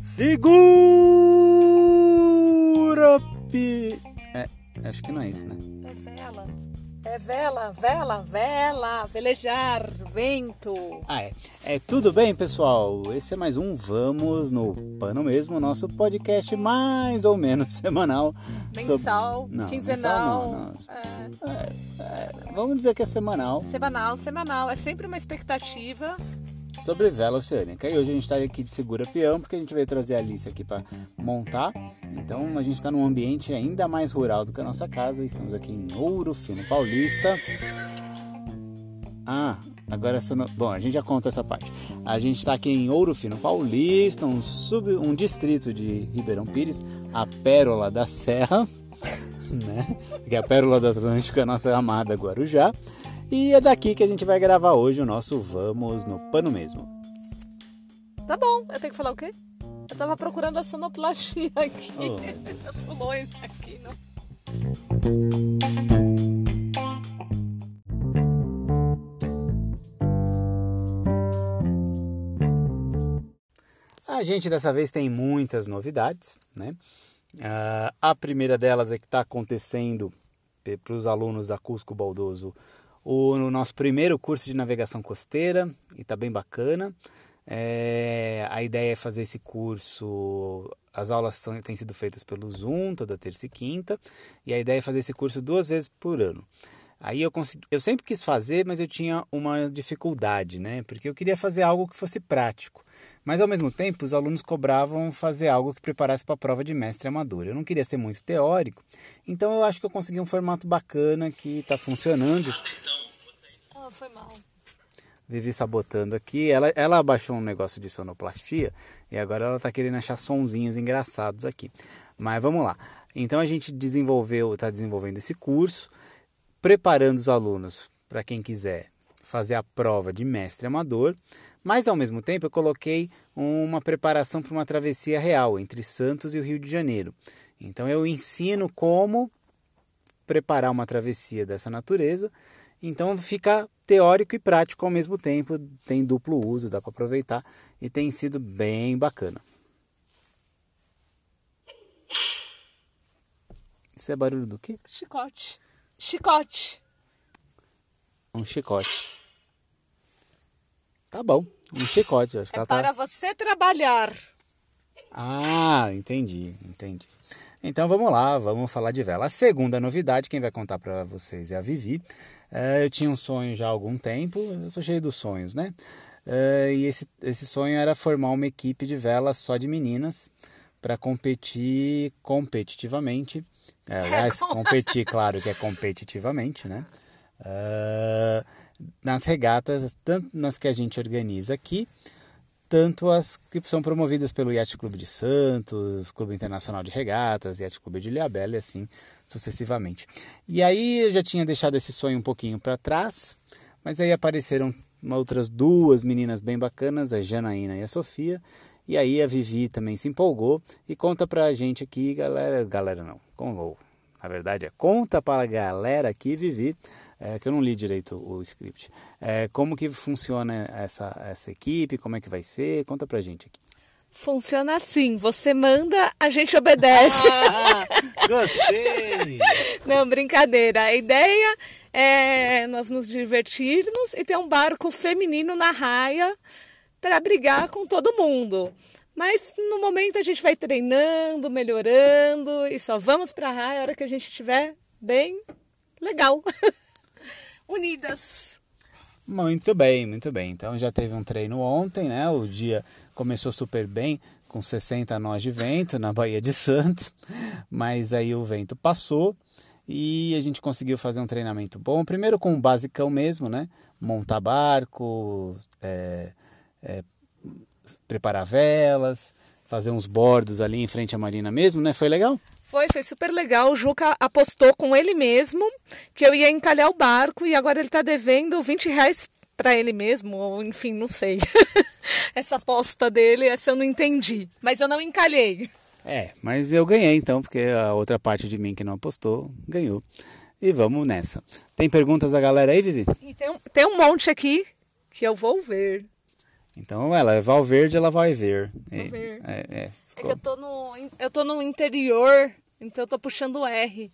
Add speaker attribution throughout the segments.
Speaker 1: Segura pi... É, acho que não é isso, né?
Speaker 2: É vela. É vela, vela, vela, velejar, vento.
Speaker 1: Ah, é. É, tudo bem, pessoal? Esse é mais um Vamos no Pano Mesmo, nosso podcast mais ou menos semanal.
Speaker 2: Mensal,
Speaker 1: sobre- Não,
Speaker 2: quinzenal.
Speaker 1: mensal não, não.
Speaker 2: É,
Speaker 1: É, é, vamos dizer que é semanal
Speaker 2: semanal, semanal. É sempre uma expectativa.
Speaker 1: Sobre vela oceânica. E hoje a gente está aqui de segura peão porque a gente veio trazer a Alice aqui para montar. Então a gente está num ambiente ainda mais rural do que a nossa casa. Estamos aqui em Ouro Fino Paulista. Ah, agora essa. Bom, a gente já conta essa parte. A gente está aqui em Ouro Fino Paulista, um, sub... um distrito de Ribeirão Pires, a pérola da Serra, né? Que é a pérola do Atlântico, a nossa amada Guarujá. E é daqui que a gente vai gravar hoje o nosso Vamos no Pano Mesmo.
Speaker 2: Tá bom, eu tenho que falar o quê? Eu tava procurando a sonoplastia aqui.
Speaker 1: Oh, meu Deus.
Speaker 2: Eu sou loira aqui, não.
Speaker 1: A gente dessa vez tem muitas novidades, né? Ah, a primeira delas é que está acontecendo para os alunos da Cusco Baldoso o no nosso primeiro curso de navegação costeira e está bem bacana. É, a ideia é fazer esse curso. As aulas são, têm sido feitas pelo Zoom toda terça e quinta e a ideia é fazer esse curso duas vezes por ano. Aí eu consegui, eu sempre quis fazer, mas eu tinha uma dificuldade, né? Porque eu queria fazer algo que fosse prático. Mas ao mesmo tempo, os alunos cobravam fazer algo que preparasse para a prova de mestre amador. Eu não queria ser muito teórico, então eu acho que eu consegui um formato bacana que está funcionando.
Speaker 2: Ah, foi mal.
Speaker 1: Vivi sabotando aqui. Ela, ela abaixou um negócio de sonoplastia e agora ela está querendo achar sonzinhos engraçados aqui. Mas vamos lá. Então a gente desenvolveu, está desenvolvendo esse curso, preparando os alunos para quem quiser fazer a prova de mestre amador, mas ao mesmo tempo eu coloquei uma preparação para uma travessia real entre Santos e o Rio de Janeiro. Então eu ensino como preparar uma travessia dessa natureza. Então fica teórico e prático ao mesmo tempo, tem duplo uso, dá para aproveitar e tem sido bem bacana. Isso é barulho do quê?
Speaker 2: Chicote. Chicote.
Speaker 1: Um chicote. Tá bom, um chicote. Acho que
Speaker 2: É
Speaker 1: tá...
Speaker 2: para você trabalhar.
Speaker 1: Ah, entendi, entendi. Então vamos lá, vamos falar de vela. A segunda novidade, quem vai contar para vocês é a Vivi. É, eu tinha um sonho já há algum tempo, eu sou cheio dos sonhos, né? É, e esse, esse sonho era formar uma equipe de vela só de meninas para competir competitivamente. É, aliás, competir, claro que é competitivamente, né? É, nas regatas, tanto nas que a gente organiza aqui, tanto as que são promovidas pelo Yacht Clube de Santos, Clube Internacional de Regatas, Yacht Clube de Ilhabela e assim sucessivamente. E aí eu já tinha deixado esse sonho um pouquinho para trás, mas aí apareceram outras duas meninas bem bacanas, a Janaína e a Sofia, e aí a Vivi também se empolgou e conta pra gente aqui, galera, galera não, com, na verdade é conta pra galera aqui, Vivi, é, que eu não li direito o script. É, como que funciona essa, essa equipe? Como é que vai ser? Conta pra gente aqui.
Speaker 2: Funciona assim, você manda, a gente obedece.
Speaker 1: Ah, gostei!
Speaker 2: Não, brincadeira. A ideia é nós nos divertirmos e ter um barco feminino na raia para brigar com todo mundo. Mas no momento a gente vai treinando, melhorando e só vamos para a raia a hora que a gente estiver bem legal. Unidas.
Speaker 1: Muito bem, muito bem. Então já teve um treino ontem, né? O dia começou super bem, com 60 nós de vento na Baía de Santos, mas aí o vento passou e a gente conseguiu fazer um treinamento bom. Primeiro com o basicão mesmo, né? Montar barco, é, é, preparar velas, fazer uns bordos ali em frente à marina mesmo, né? Foi legal?
Speaker 2: Foi, foi super legal. O Juca apostou com ele mesmo que eu ia encalhar o barco e agora ele tá devendo 20 reais para ele mesmo, ou enfim, não sei. essa aposta dele, essa eu não entendi. Mas eu não encalhei.
Speaker 1: É, mas eu ganhei então, porque a outra parte de mim que não apostou ganhou. E vamos nessa. Tem perguntas da galera aí, Vivi?
Speaker 2: E tem, um- tem um monte aqui que eu vou ver.
Speaker 1: Então ela é Valverde, ela vai ver.
Speaker 2: Vai ver.
Speaker 1: É, é,
Speaker 2: É que eu tô no, eu tô no interior, então eu tô puxando o R.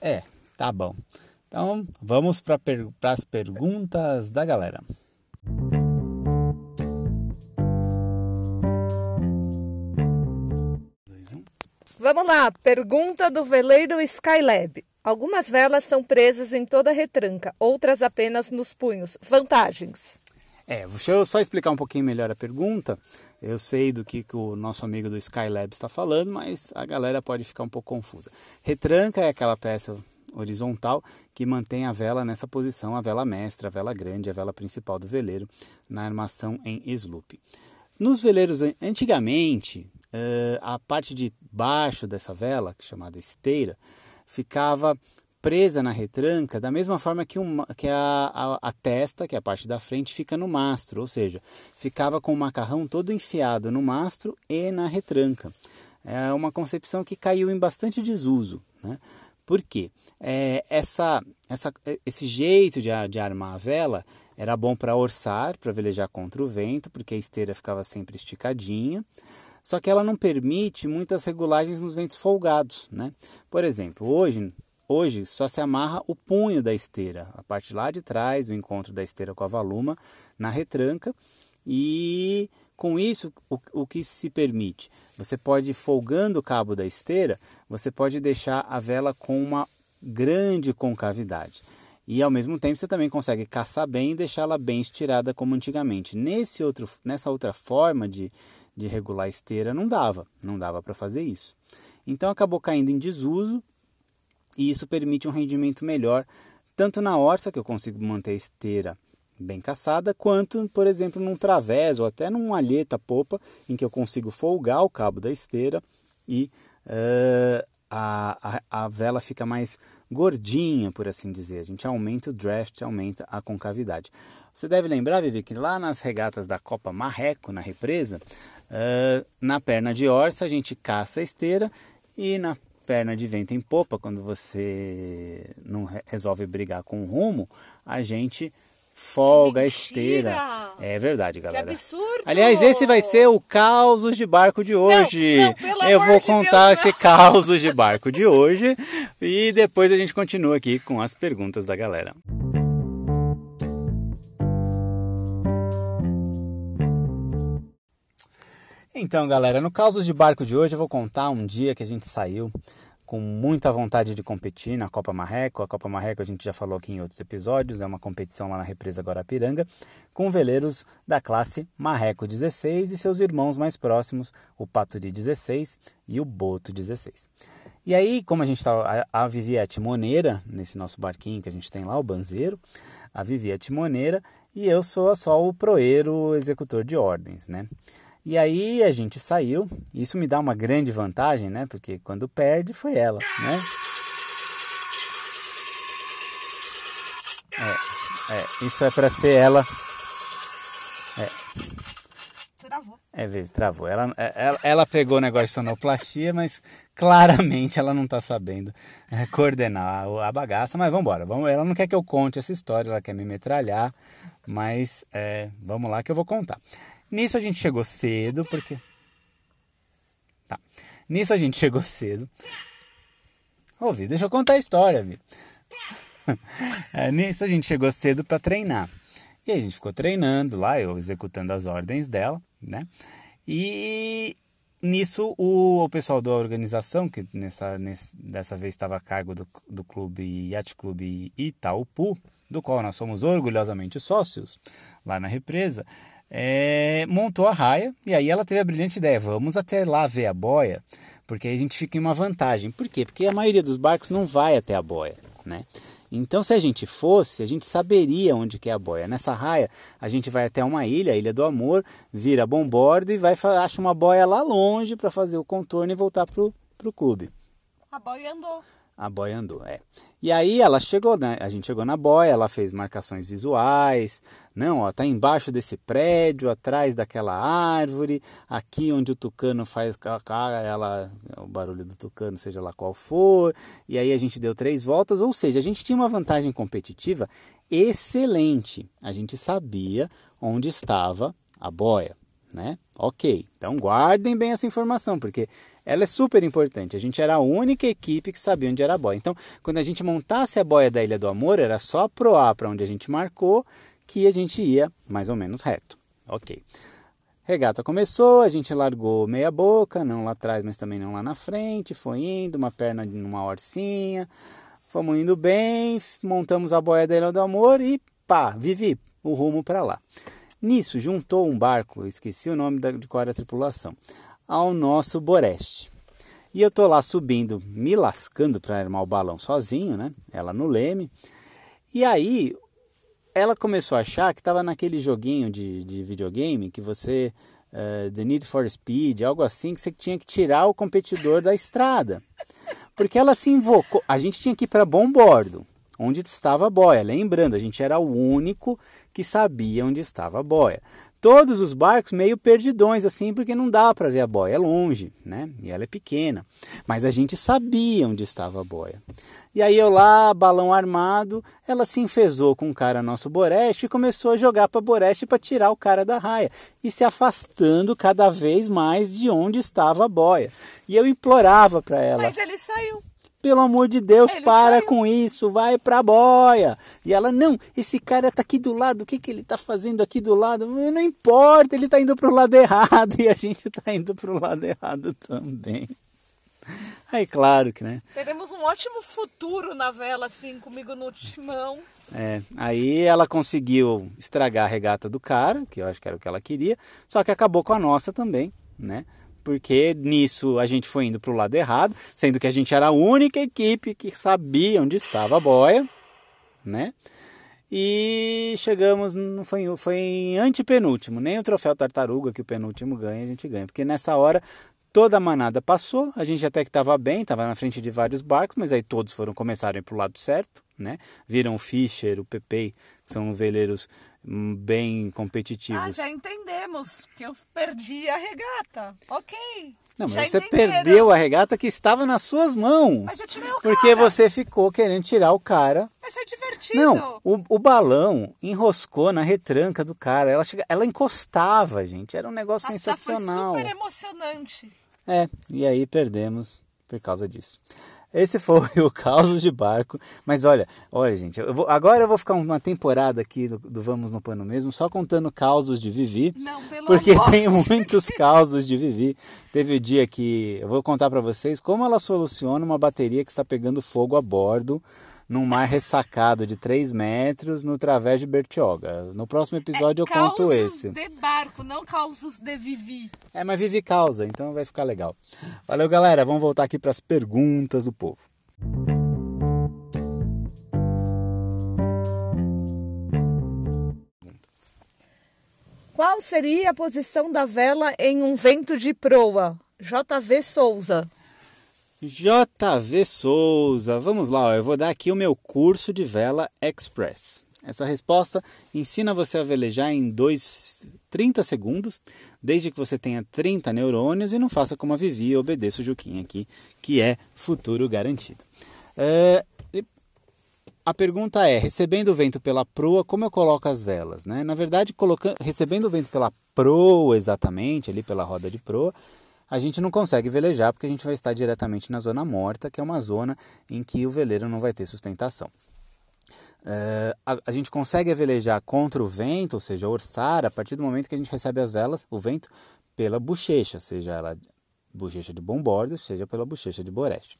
Speaker 1: é, tá bom. Então vamos para as perguntas da galera.
Speaker 2: Vamos lá, pergunta do veleiro Skylab. Algumas velas são presas em toda a retranca, outras apenas nos punhos. Vantagens.
Speaker 1: É, deixa eu só explicar um pouquinho melhor a pergunta. Eu sei do que, que o nosso amigo do Skylab está falando, mas a galera pode ficar um pouco confusa. Retranca é aquela peça horizontal que mantém a vela nessa posição, a vela mestra, a vela grande, a vela principal do veleiro, na armação em sloop. Nos veleiros, an- antigamente, a parte de baixo dessa vela, é chamada esteira, ficava presa na retranca da mesma forma que, que a, a, a testa, que é a parte da frente, fica no mastro, ou seja, ficava com o macarrão todo enfiado no mastro e na retranca. É uma concepção que caiu em bastante desuso. Né? Por quê? É, essa, essa, esse jeito de, de armar a vela era bom para orçar, para velejar contra o vento, porque a esteira ficava sempre esticadinha. Só que ela não permite muitas regulagens nos ventos folgados. Né? Por exemplo, hoje, hoje só se amarra o punho da esteira, a parte lá de trás, o encontro da esteira com a valuma, na retranca. E com isso, o, o que se permite? Você pode, folgando o cabo da esteira, você pode deixar a vela com uma grande concavidade. E ao mesmo tempo você também consegue caçar bem e deixá-la bem estirada como antigamente. Nesse outro, nessa outra forma de, de regular a esteira não dava, não dava para fazer isso. Então acabou caindo em desuso e isso permite um rendimento melhor, tanto na orça, que eu consigo manter a esteira bem caçada, quanto, por exemplo, num través ou até num alheta popa, em que eu consigo folgar o cabo da esteira e eh, a, a, a vela fica mais gordinha, por assim dizer. A gente aumenta o draft, aumenta a concavidade. Você deve lembrar, Vivi, que lá nas regatas da Copa Marreco, na represa, eh, na perna de orça a gente caça a esteira e na perna de vento em popa, quando você não re- resolve brigar com o rumo, a gente folga a esteira. É verdade, galera.
Speaker 2: absurdo!
Speaker 1: Aliás, esse vai ser o causos de barco de hoje.
Speaker 2: não, pelo
Speaker 1: Eu vou contar
Speaker 2: Deus,
Speaker 1: esse causos de barco de hoje e depois a gente continua aqui com as perguntas da galera. Então, galera, no Causos de Barco de hoje eu vou contar um dia que a gente saiu com muita vontade de competir na Copa Marreco. A Copa Marreco a gente já falou aqui em outros episódios, é uma competição lá na represa Guarapiranga, com veleiros da classe Marreco 16 e seus irmãos mais próximos, o Paturi 16 e o Boto 16. E aí, como a gente estava, a, a Vivi é a timoneira nesse nosso barquinho que a gente tem lá, o Banzeiro, a Vivi é a timoneira e eu sou só o proeiro executor de ordens, né? E aí a gente saiu, isso me dá uma grande vantagem, né? Porque quando perde foi ela, né? É, é isso é para ser ela.
Speaker 2: Travou.
Speaker 1: É, vê, travou. Ela, é, ela, ela pegou o negócio de sonoplastia, mas claramente ela não está sabendo é, coordenar a- a bagaça. Mas vamos embora. Vamos, ela não quer que eu conte essa história, ela quer me metralhar. Mas é, vamos lá que eu vou contar. Nisso a gente chegou cedo, porque. Tá. Nisso a gente chegou cedo. Ô, Vi, deixa eu contar a história, Vi. É, nisso a gente chegou cedo para treinar. E aí a gente ficou treinando lá, eu executando as ordens dela, né? E nisso o, o pessoal da organização, que nessa, nesse- dessa vez estava a cargo do, do clube Yacht Clube Itaupu, do qual nós somos orgulhosamente sócios, lá na represa, é, montou a raia e aí ela teve a brilhante ideia, vamos até lá ver a boia, porque aí a gente fica em uma vantagem. Por quê? Porque a maioria dos barcos não vai até a boia, né? Então, se a gente fosse, a gente saberia onde que é a boia. Nessa raia, a gente vai até uma ilha, a Ilha do Amor, vira bombordo e vai acha uma boia lá longe para fazer o contorno e voltar pro, pro clube.
Speaker 2: A boia andou.
Speaker 1: A boia andou, é. E aí ela chegou, né? A gente chegou na boia, ela fez marcações visuais. Não, ó, tá embaixo desse prédio, atrás daquela árvore, aqui onde o tucano faz ela, o barulho do tucano, seja lá qual for. E aí a gente deu três voltas, ou seja, a gente tinha uma vantagem competitiva excelente. A gente sabia onde estava a boia, né? Ok, então guardem bem essa informação, porque ela é super importante. A gente era a única equipe que sabia onde era a boia. Então, quando a gente montasse a boia da Ilha do Amor, era só proar para onde a gente marcou que a gente ia mais ou menos reto. Ok. Regata começou, a gente largou meia boca, não lá atrás, mas também não lá na frente, foi indo, uma perna numa orcinha, fomos indo bem, montamos a boia da Ilha do Amor e pá, vivi o rumo para lá. Nisso, juntou um barco, esqueci o nome de qual era a tripulação, ao nosso Boreste. E eu tô lá subindo, me lascando para armar o balão sozinho, né? Ela no leme. E aí ela começou a achar que estava naquele joguinho de, de videogame que você. Uh, The Need for Speed, algo assim, que você tinha que tirar o competidor da estrada. Porque ela se invocou. A gente tinha que ir para bom bordo, onde estava a boia. Lembrando, a gente era o único que sabia onde estava a boia todos os barcos meio perdidões assim, porque não dá para ver a boia, é longe, né? E ela é pequena. Mas a gente sabia onde estava a boia. E aí eu lá, balão armado, ela se enfesou com o cara nosso Boreste e começou a jogar para Boreste para tirar o cara da raia e se afastando cada vez mais de onde estava a boia. E eu implorava para ela.
Speaker 2: Mas ele saiu.
Speaker 1: Pelo amor de Deus, ele para saiu. com isso, vai pra boia. E ela, não, esse cara tá aqui do lado, o que, que ele tá fazendo aqui do lado? Não importa, ele tá indo pro lado errado e a gente tá indo pro lado errado também. Aí, claro que, né?
Speaker 2: Teremos um ótimo futuro na vela, assim, comigo no timão.
Speaker 1: É, aí ela conseguiu estragar a regata do cara, que eu acho que era o que ela queria, só que acabou com a nossa também, né? Porque nisso a gente foi indo para o lado errado, sendo que a gente era a única equipe que sabia onde estava a boia, né? E chegamos, não foi, foi em antepenúltimo, nem o troféu tartaruga que o penúltimo ganha, a gente ganha, porque nessa hora toda a manada passou, a gente até que estava bem, estava na frente de vários barcos, mas aí todos foram começarem para o lado certo, né? Viram o Fischer, o Pepe, que são veleiros bem competitivos. Ah,
Speaker 2: já entendemos que eu perdi a regata. Ok.
Speaker 1: Não, mas já você entenderam. perdeu a regata que estava nas suas mãos.
Speaker 2: Mas eu tirei o
Speaker 1: Porque
Speaker 2: cara.
Speaker 1: você ficou querendo tirar o cara.
Speaker 2: Mas é divertido.
Speaker 1: Não, o, o balão enroscou na retranca do cara. Ela, chega, ela encostava, gente. Era um negócio Nossa, sensacional.
Speaker 2: Foi super emocionante.
Speaker 1: É, e aí perdemos por causa disso. Esse foi o caos de barco. Mas olha, olha, gente, eu vou, agora eu vou ficar uma temporada aqui do, do Vamos no Pano mesmo, só contando causos de Vivi.
Speaker 2: Não, pelo
Speaker 1: porque
Speaker 2: amor
Speaker 1: tem muitos causos de Vivi. Teve o um dia que eu vou contar para vocês como ela soluciona uma bateria que está pegando fogo a bordo num mar ressacado de 3 metros no Través de Bertioga. No próximo episódio
Speaker 2: é
Speaker 1: eu conto esse.
Speaker 2: de barco, não causos de Vivi.
Speaker 1: É, mas Vivi causa, então vai ficar legal. Valeu, galera. Vamos voltar aqui para as perguntas do povo.
Speaker 2: Qual seria a posição da vela em um vento de proa? JV Souza.
Speaker 1: JV Souza, vamos lá, eu vou dar aqui o meu curso de vela express. Essa resposta ensina você a velejar em dois, 30 segundos, desde que você tenha 30 neurônios e não faça como a Vivi e obedeça o Juquinha aqui, que é futuro garantido. É, a pergunta é, recebendo o vento pela proa, como eu coloco as velas? Né? Na verdade, colocando, recebendo o vento pela proa exatamente, ali pela roda de proa, a gente não consegue velejar porque a gente vai estar diretamente na zona morta, que é uma zona em que o veleiro não vai ter sustentação. Uh, a, a, gente consegue velejar contra o vento, ou seja, orçar, a partir do momento que a gente recebe as velas, o vento, pela bochecha, seja ela bochecha de bom bordo, seja pela bochecha de boreste.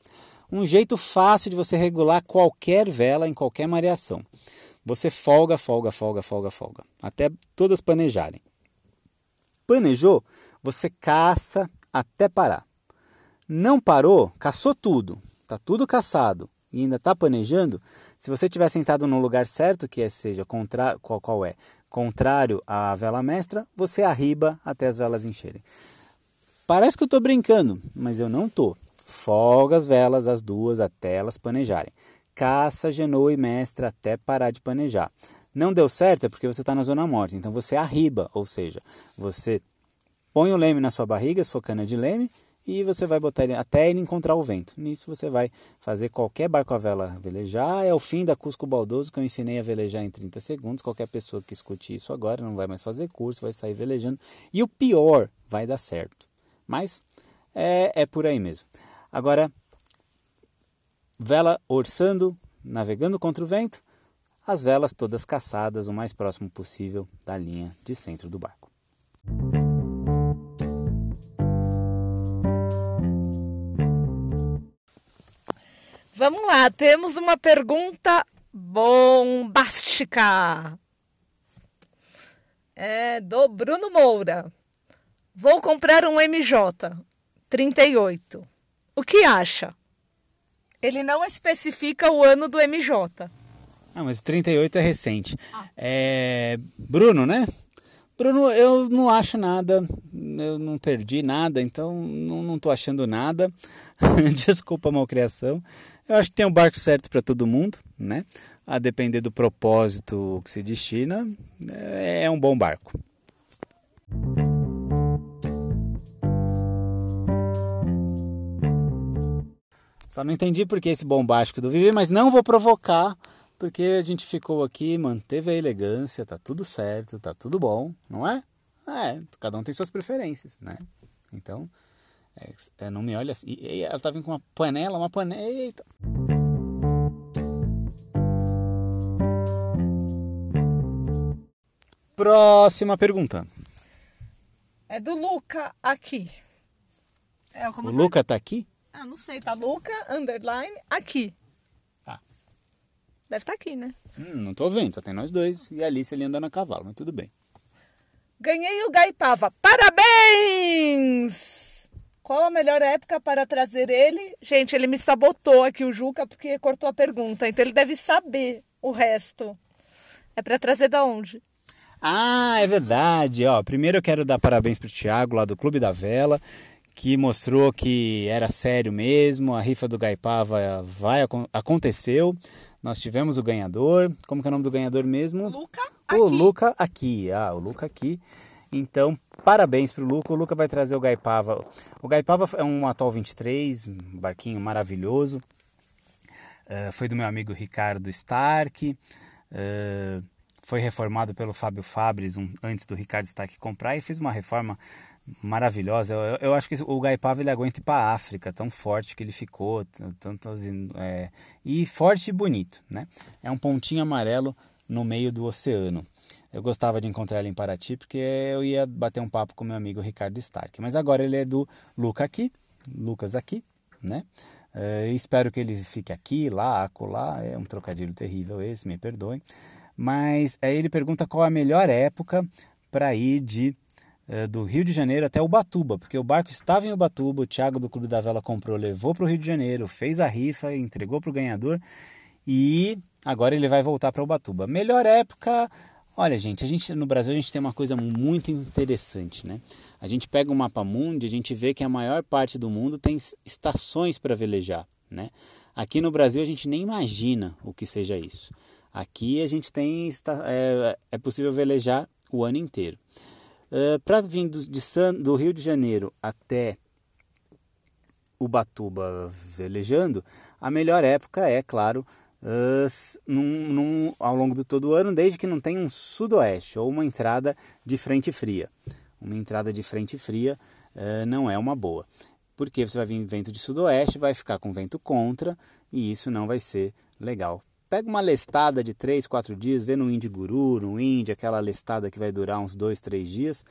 Speaker 1: Um jeito fácil de você regular qualquer vela em qualquer mareação. Você folga, folga, folga, folga, folga, até todas panejarem. Panejou, você caça até parar. Não parou, caçou tudo, está tudo caçado e ainda está planejando, se você estiver sentado no lugar certo, que é, seja contra, qual, qual é, contrário à vela mestra, você arriba até as velas encherem. Parece que eu estou brincando, mas eu não estou. Folga as velas, as duas, até elas panejarem. Caça, genoa e mestra até parar de panejar. Não deu certo é porque você está na zona morta, então você arriba, ou seja, você Põe o leme na sua barriga, se for cana de leme, e você vai botar ele até ele encontrar o vento. Nisso você vai fazer qualquer barco a vela velejar. É o fim da Cusco Baldoso que eu ensinei a velejar em 30 segundos. Qualquer pessoa que escute isso agora não vai mais fazer curso, vai sair velejando. E o pior, vai dar certo. Mas é, é por aí mesmo. Agora, vela orçando, navegando contra o vento, as velas todas caçadas o mais próximo possível da linha de centro do barco.
Speaker 2: Vamos lá, temos uma pergunta bombástica. É do Bruno Moura. Vou comprar um MJ 38. O que acha? Ele não especifica o ano do MJ.
Speaker 1: Ah, mas 38 é recente. Ah. É... Bruno, né? Bruno, eu não acho nada, eu não perdi nada, então não, tô achando nada. Desculpa a malcriação. Eu acho que tem um barco certo para todo mundo, né? A depender do propósito que se destina, é, é um bom barco. Só não entendi por que esse bombástico do Vivi, mas não vou provocar, porque a gente ficou aqui, manteve a elegância, tá tudo certo, tá tudo bom, não é? É, cada um tem suas preferências, né? Então, é, é não me olha assim. E, ela tá vindo com uma panela, uma panela. Eita! Próxima pergunta.
Speaker 2: É do Luca aqui.
Speaker 1: É, o Luca tá aqui?
Speaker 2: Ah, não sei, tá Luca, underline, aqui.
Speaker 1: Tá.
Speaker 2: Deve estar tá aqui, né?
Speaker 1: Hum, não tô vendo, só tem nós dois e a Alice ali andando a cavalo, mas tudo bem.
Speaker 2: Ganhei o Gaipava. Parabéns! Qual a melhor época para trazer ele? Gente, ele me sabotou aqui, o Juca, porque cortou a pergunta. Então ele deve saber o resto. É para trazer da onde?
Speaker 1: Ah, é verdade. Ó, primeiro eu quero dar parabéns pro Thiago lá do Clube da Vela que mostrou que era sério mesmo, a rifa do Gaipava vai, aconteceu, nós tivemos o ganhador, como que é o nome do ganhador mesmo?
Speaker 2: Luca
Speaker 1: O aqui. Luca aqui, ah, o Luca aqui. Então, parabéns para o Luca, o Luca vai trazer o Gaipava. O Gaipava é um Atoll 23, um barquinho maravilhoso, uh, foi do meu amigo Ricardo Stark, uh, foi reformado pelo Fábio Fabres um, antes do Ricardo Stark comprar e fez uma reforma maravilhosa. Eu, eu, acho que o Gaipava ele aguenta ir para a África, tão forte que ele ficou, é, e forte e bonito, né? É um pontinho amarelo no meio do oceano. Eu gostava de encontrar ele em Paraty porque eu ia bater um papo com meu amigo Ricardo Stark. Mas agora ele é do Luca aqui, Lucas aqui, né? É, espero que ele fique aqui, lá, acolá. É um trocadilho terrível esse, me perdoem. Mas aí ele pergunta qual a melhor época para ir de é, do Rio de Janeiro até Ubatuba, porque o barco estava em Ubatuba, o Thiago do Clube da Vela comprou, levou para o Rio de Janeiro, fez a rifa, entregou para o ganhador e agora ele vai voltar para Ubatuba. Melhor época, olha gente, a gente no Brasil a gente tem uma coisa muito interessante, né? A gente pega o mapa mundi, a gente vê que a maior parte do mundo tem estações para velejar, né? Aqui no Brasil a gente nem imagina o que seja isso. Aqui a gente tem é, é possível velejar o ano inteiro. Uh, para vir do, de San, do Rio de Janeiro até Ubatuba velejando, a melhor época é, claro, uh, num, num, ao longo de todo o ano, desde que não tenha um sudoeste ou uma entrada de frente fria. Uma entrada de frente fria uh, não é uma boa, porque você vai vir vento de sudoeste, vai ficar com vento contra e isso não vai ser legal Pega uma lestada de 3, 4 dias, vê no Indy Guru, no Indy, aquela lestada que vai durar uns 2, 3 dias.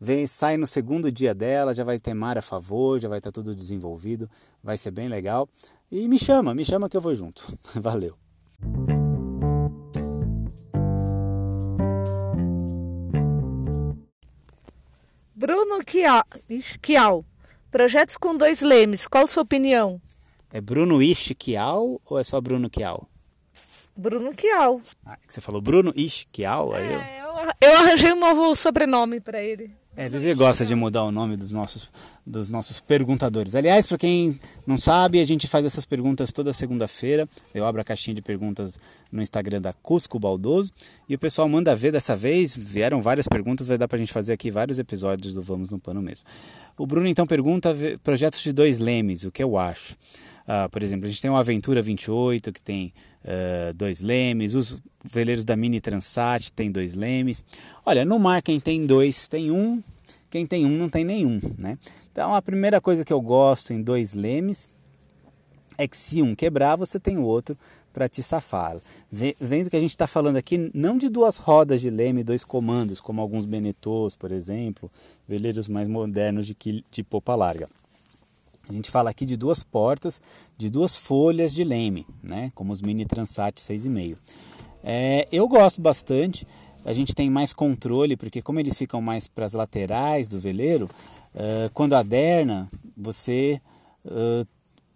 Speaker 1: Vem, sai no segundo dia dela, já vai ter mar a favor, já vai estar tudo desenvolvido, vai ser bem legal. E me chama, me chama que eu vou junto. Valeu.
Speaker 2: Bruno Kial, projetos com dois lemes, qual sua opinião?
Speaker 1: É Bruno Ishkial ou é só Bruno Kial?
Speaker 2: Bruno Kial.
Speaker 1: Ah, você falou Bruno Ish Kial?
Speaker 2: É, eu... eu... eu arranjei um novo sobrenome para ele.
Speaker 1: É, Vivi gosta de mudar o nome dos nossos, dos nossos perguntadores. Aliás, para quem não sabe, a gente faz essas perguntas toda segunda-feira. Eu abro a caixinha de perguntas no Instagram da Cusco Baldoso e o pessoal manda ver dessa vez. Vieram várias perguntas, vai dar para a gente fazer aqui vários episódios do Vamos no Pano mesmo. O Bruno então pergunta projetos de dois lemes, o que eu acho. Uh, por exemplo, a gente tem o Aventura 28, que tem uh, dois lemes, os veleiros da Mini Transat tem dois lemes. Olha, no mar quem tem dois tem um, quem tem um não tem nenhum, né? Então a primeira coisa que eu gosto em dois lemes é que se um quebrar, você tem o outro para te safar. Vendo que a gente está falando aqui não de duas rodas de leme, dois comandos, como alguns Benetôs, por exemplo, veleiros mais modernos de, de popa larga. A gente fala aqui de duas portas, de duas folhas de leme, né? como os Mini Transat 6,5. É, eu gosto bastante, a gente tem mais controle, porque como eles ficam mais para as laterais do veleiro, uh, quando aderna, você... Uh,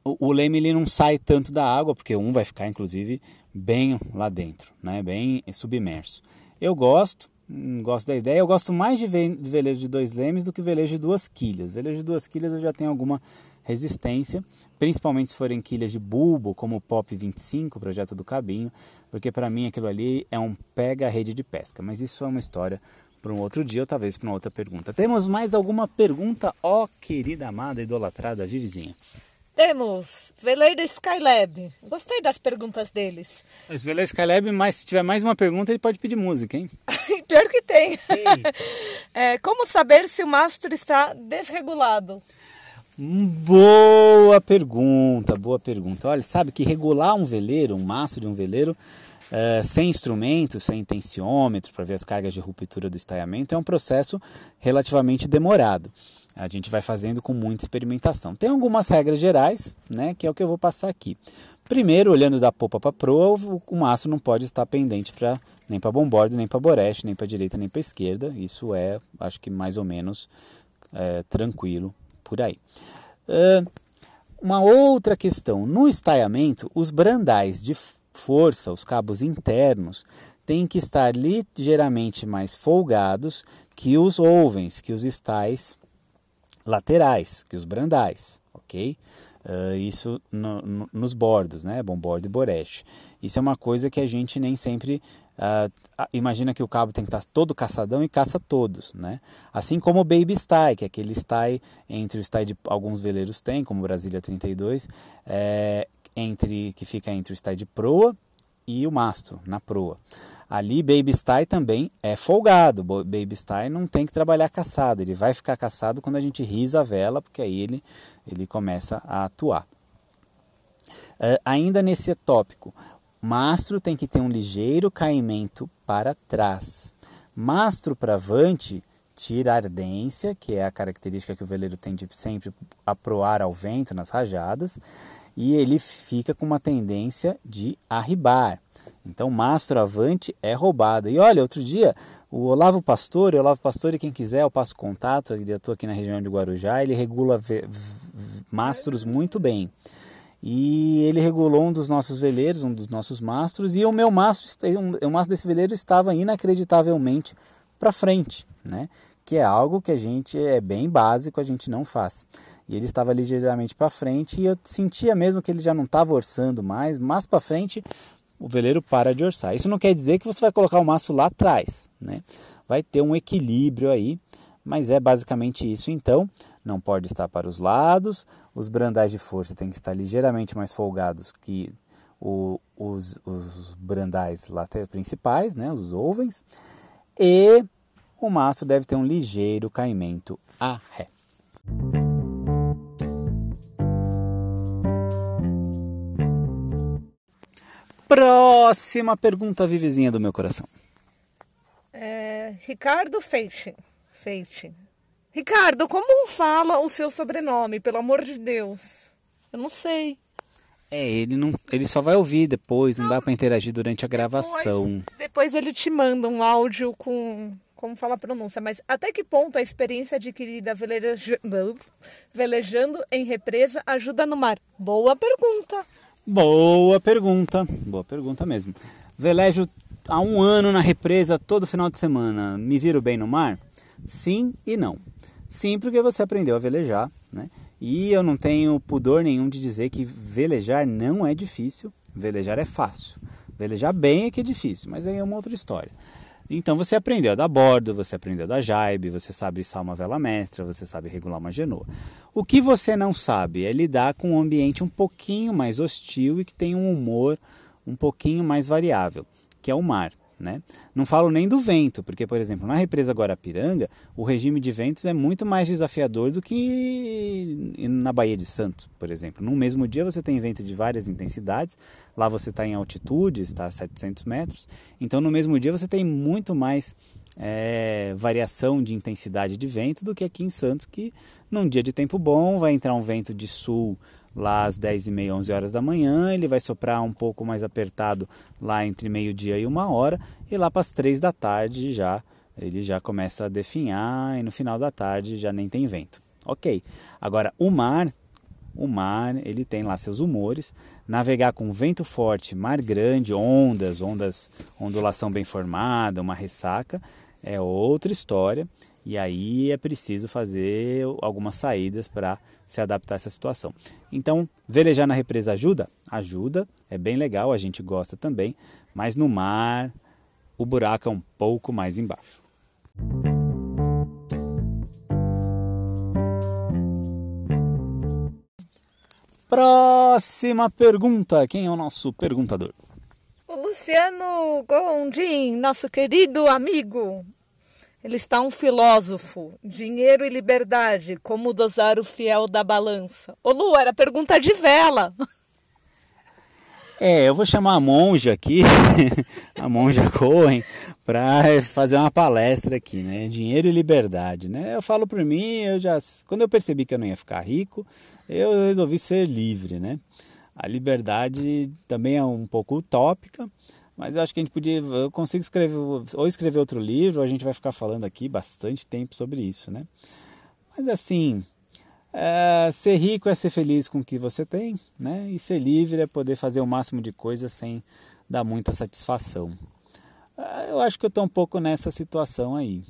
Speaker 1: o, o leme ele não sai tanto da água, porque um vai ficar inclusive bem lá dentro, né? bem submerso. Eu gosto, hum, gosto da ideia. Eu gosto mais de velejo de dois lemes do que velejo de duas quilhas. Velejo de duas quilhas eu já tenho alguma resistência, principalmente se forem quilhas de bulbo, como o POP 25, projeto do Cabinho, porque para mim aquilo ali é um pega-rede de pesca. Mas isso é uma história para um outro dia ou talvez para uma outra pergunta. Temos mais alguma pergunta, ó querida amada idolatrada Givizinha?
Speaker 2: Temos Veleiro Skylab. Gostei das perguntas deles.
Speaker 1: Esse Veleiro Skylab, mas se tiver mais uma pergunta, ele pode pedir música, hein?
Speaker 2: Pior que tem. é, como saber se o mastro está desregulado?
Speaker 1: Boa pergunta, boa pergunta. Olha, sabe que regular um veleiro, um mastro de um veleiro, uh, sem instrumentos, sem tensiômetro para ver as cargas de ruptura do estaiamento, é um processo relativamente demorado. A gente vai fazendo com muita experimentação. Tem algumas regras gerais, né, que é o que eu vou passar aqui. Primeiro, olhando da popa para proa, o mastro não pode estar pendente para nem para bombordo, nem para boreste, nem para direita, nem para esquerda. Isso é, acho que mais ou menos é, tranquilo por aí. Uh, uma outra questão: no estaiamento, os brandais de força, os cabos internos, têm que estar ligeiramente mais folgados que os ovens, que os estais laterais, que os brandais, ok? Uh, isso no, no, nos bordos, né? Bombordo e boreste. Isso é uma coisa que a gente nem sempre Uh, imagina que o cabo tem que estar todo caçadão e caça todos, né? Assim como o baby stay, que é aquele stay entre o stay de alguns veleiros tem, como Brasília 32, é, entre que fica entre o stay de proa e o mastro na proa. Ali baby stay também é folgado. Baby stay não tem que trabalhar caçado, ele vai ficar caçado quando a gente risa a vela, porque aí ele ele começa a atuar. Uh, ainda nesse tópico, Mastro tem que ter um ligeiro caimento para trás. Mastro para avante tira a ardência, que é a característica que o veleiro tem de sempre aproar ao vento nas rajadas, e ele fica com uma tendência de arribar. Então, mastro avante é roubado. E olha, outro dia, o Olavo Pastor, o Olavo Pastor, e quem quiser, eu passo contato, eu estou aqui na região de Guarujá, ele regula mastros muito bem e ele regulou um dos nossos veleiros, um dos nossos mastros, e o meu mastro, o mastro desse veleiro estava inacreditavelmente para frente, né? que é algo que a gente é bem básico, a gente não faz. E ele estava ligeiramente para frente e eu sentia mesmo que ele já não estava orçando mais, mas para frente o veleiro para de orçar. Isso não quer dizer que você vai colocar o mastro lá atrás, né? Vai ter um equilíbrio aí, mas é basicamente isso. Então, não pode estar para os lados, os brandais de força têm que estar ligeiramente mais folgados que o, os, os brandais principais, né, os ovens, e o maço deve ter um ligeiro caimento a ré. Próxima pergunta, vivezinha do meu coração.
Speaker 2: É, Ricardo Feixe. Feixe. Ricardo, como fala o seu sobrenome, pelo amor de Deus? Eu não sei.
Speaker 1: É, ele não, ele só vai ouvir depois, não, não dá para interagir durante a gravação.
Speaker 2: Depois, depois, ele te manda um áudio com como fala a pronúncia, mas até que ponto a experiência adquirida velejando, velejando em represa ajuda no mar? Boa pergunta.
Speaker 1: Boa pergunta, boa pergunta mesmo. Velejo há um ano na represa todo final de semana. Me viro bem no mar? Sim e não. Sim, porque você aprendeu a velejar, né? E eu não tenho pudor nenhum de dizer que velejar não é difícil, velejar é fácil. Velejar bem é que é difícil, mas aí é uma outra história. Então você aprendeu a dar bordo, você aprendeu a dar jaibe, você sabe içar uma vela mestra, você sabe regular uma genoa. O que você não sabe é lidar com um ambiente um pouquinho mais hostil e que tem um humor um pouquinho mais variável, que é o mar. Né? Não falo nem do vento, porque, por exemplo, na represa Guarapiranga, o regime de ventos é muito mais desafiador do que na Baía de Santos, por exemplo. No mesmo dia você tem vento de várias intensidades, lá você está em altitude, está a 700 metros, então no mesmo dia você tem muito mais é, variação de intensidade de vento do que aqui em Santos, que num dia de tempo bom vai entrar um vento de sul lá às 10 e meia, 11 horas da manhã, ele vai soprar um pouco mais apertado lá entre meio-dia e uma hora, e lá para as 3 da tarde já ele já começa a definhar e no final da tarde já nem tem vento. Ok. Agora o mar, o mar ele tem lá seus humores. Navegar com vento forte, mar grande, ondas, ondas, ondulação bem formada, uma ressaca é outra história. E aí é preciso fazer algumas saídas para se adaptar a essa situação. Então, velejar na represa ajuda? Ajuda, é bem legal, a gente gosta também, mas no mar o buraco é um pouco mais embaixo. Próxima pergunta. Quem é o nosso perguntador?
Speaker 2: Luciano Gondim, nosso querido amigo. Ele está um filósofo. Dinheiro e liberdade. Como dosar o fiel da balança? Ô Lu, era pergunta de vela.
Speaker 1: É, eu vou chamar a monja aqui, a monja Cohen, para fazer uma palestra aqui, né? Dinheiro e liberdade, né? Eu falo por mim, eu já, quando eu percebi que eu não ia ficar rico, eu resolvi ser livre, né? A liberdade também é um pouco utópica, mas acho que a gente podia, eu consigo escrever, ou escrever outro livro, ou a gente vai ficar falando aqui bastante tempo sobre isso, né? Mas assim, é, ser rico é ser feliz com o que você tem, né? E ser livre é poder fazer o máximo de coisas sem dar muita satisfação. É, eu acho que eu estou um pouco nessa situação aí.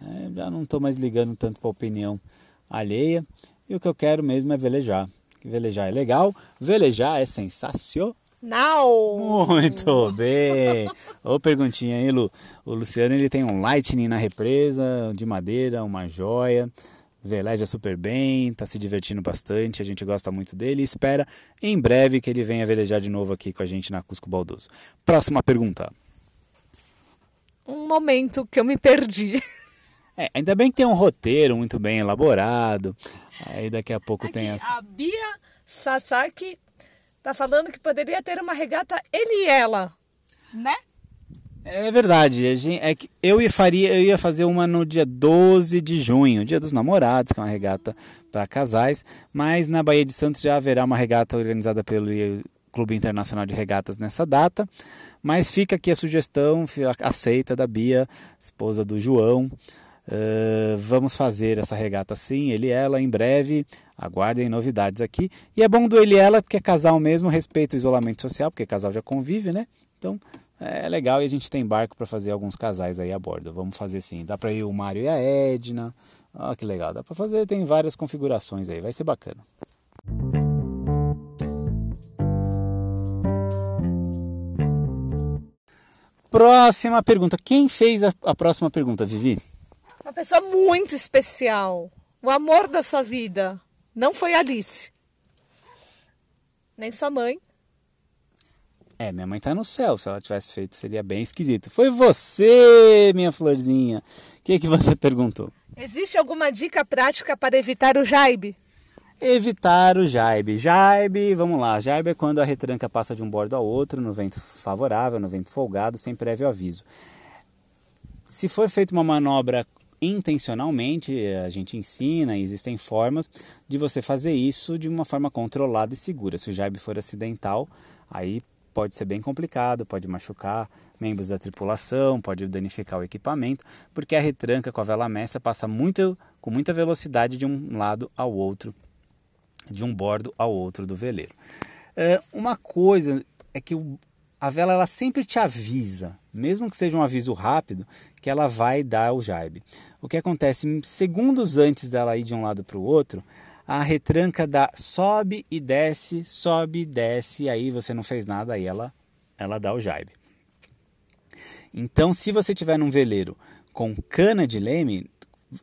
Speaker 1: Né? Já não estou mais ligando tanto para a opinião alheia. E o que eu quero mesmo é velejar. Velejar é legal, velejar é sensacional
Speaker 2: não!
Speaker 1: Muito bem! Ô perguntinha aí, Lu. O Luciano ele tem um Lightning na represa, de madeira, uma joia. Veleja super bem, tá se divertindo bastante, a gente gosta muito dele e espera em breve que ele venha velejar de novo aqui com a gente na Cusco Baldoso. Próxima pergunta.
Speaker 2: Um momento que eu me perdi.
Speaker 1: É, ainda bem que tem um roteiro muito bem elaborado. Aí daqui a pouco
Speaker 2: Aqui,
Speaker 1: tem essa.
Speaker 2: A Bia Sasaki tá falando que poderia ter uma regata ele e ela, né?
Speaker 1: É verdade, é que eu ia, faria, eu ia fazer uma no dia 12 de junho, dia dos namorados, que é uma regata para casais, mas na Baía de Santos já haverá uma regata organizada pelo Clube Internacional de Regatas nessa data. Mas fica aqui a sugestão, aceita da Bia, esposa do João. Uh, vamos fazer essa regata sim, ele e ela, em breve. Aguardem novidades aqui. E é bom do ele e ela, porque é casal mesmo, respeita o isolamento social, porque casal já convive, né? Então é legal e a gente tem barco para fazer alguns casais aí a bordo. Vamos fazer sim. Dá para ir o Mário e a Edna. Olha que legal. Dá para fazer, tem várias configurações aí. Vai ser bacana. Próxima pergunta. Quem fez a, a próxima pergunta, Vivi?
Speaker 2: Uma pessoa muito especial. O amor da sua vida. Não foi Alice. Nem sua mãe.
Speaker 1: É, minha mãe tá no céu. Se ela tivesse feito, seria bem esquisito. Foi você, minha florzinha. O que, que você perguntou?
Speaker 2: Existe alguma dica prática para evitar o jaibe?
Speaker 1: Evitar o jaibe. Jaibe, vamos lá. Jaibe é quando a retranca passa de um bordo ao outro, no vento favorável, no vento folgado, sem prévio aviso. Se for feita uma manobra intencionalmente, a gente ensina, existem formas de você fazer isso de uma forma controlada e segura. Se o jaibe for acidental, aí pode ser bem complicado, pode machucar membros da tripulação, pode danificar o equipamento, porque a retranca com a vela mestra passa muito, com muita velocidade de um lado ao outro, de um bordo ao outro do veleiro. É, uma coisa é que o, a vela ela sempre te avisa mesmo que seja um aviso rápido, que ela vai dar o jaibe. O que acontece segundos antes dela ir de um lado para o outro, a retranca dá sobe e desce, sobe e desce, e aí você não fez nada, aí ela, ela dá o jaibe. Então, se você tiver num veleiro com cana de leme,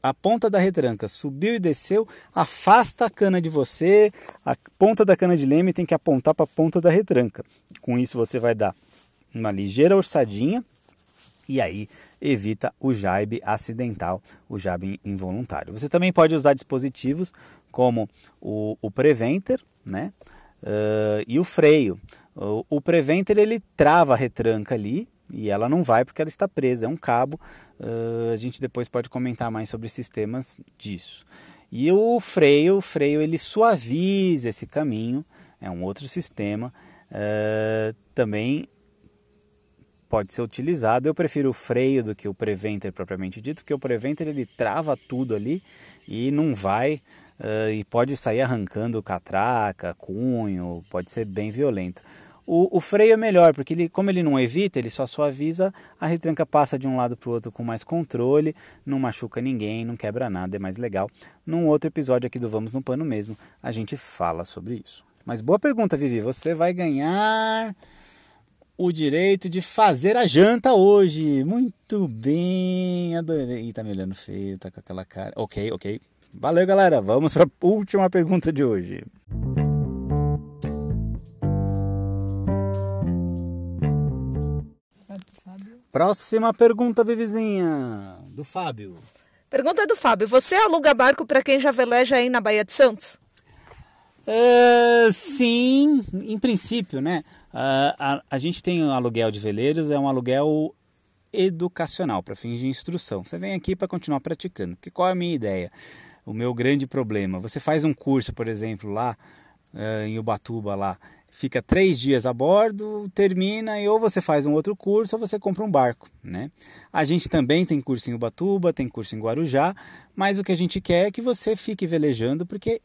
Speaker 1: a ponta da retranca subiu e desceu, afasta a cana de você, a ponta da cana de leme tem que apontar para a ponta da retranca. Com isso você vai dar uma ligeira orçadinha e aí evita o jaibe acidental, o jaibe involuntário. Você também pode usar dispositivos como o, o Preventer né? Uh, e o freio. O, o Preventer ele trava a retranca ali e ela não vai porque ela está presa, é um cabo. Uh, a gente depois pode comentar mais sobre sistemas disso. E o freio, o freio ele suaviza esse caminho, é um outro sistema. Uh, também pode ser utilizado. Eu prefiro o freio do que o Preventer propriamente dito, porque o Preventer ele trava tudo ali e não vai uh, e pode sair arrancando catraca, cunho, pode ser bem violento. O, o, freio é melhor, porque ele, como ele não evita, ele só suaviza, a retranca passa de um lado para o outro com mais controle, não machuca ninguém, não quebra nada, é mais legal. Num outro episódio aqui do Vamos no Pano mesmo, a gente fala sobre isso. Mas boa pergunta, Vivi. Você vai ganhar o direito de fazer a janta hoje. Muito bem, adorei. Ih, tá me olhando feio, tá com aquela cara. Ok, ok. Valeu, galera. Vamos para a última pergunta de hoje. Próxima pergunta, Vivizinha, do Fábio.
Speaker 2: Pergunta do Fábio: Você aluga barco para quem já veleja aí na Baía de Santos?
Speaker 1: Uh, sim, em princípio, né? Uh, a, a gente tem um aluguel de veleiros, é um aluguel educacional, para fins de instrução. Você vem aqui para continuar praticando. Que qual é a minha ideia? O meu grande problema. Você faz um curso, por exemplo, lá uh, em Ubatuba, lá, fica três dias a bordo, termina e ou você faz um outro curso ou você compra um barco, né? A gente também tem curso em Ubatuba, tem curso em Guarujá, mas o que a gente quer é que você fique velejando, porque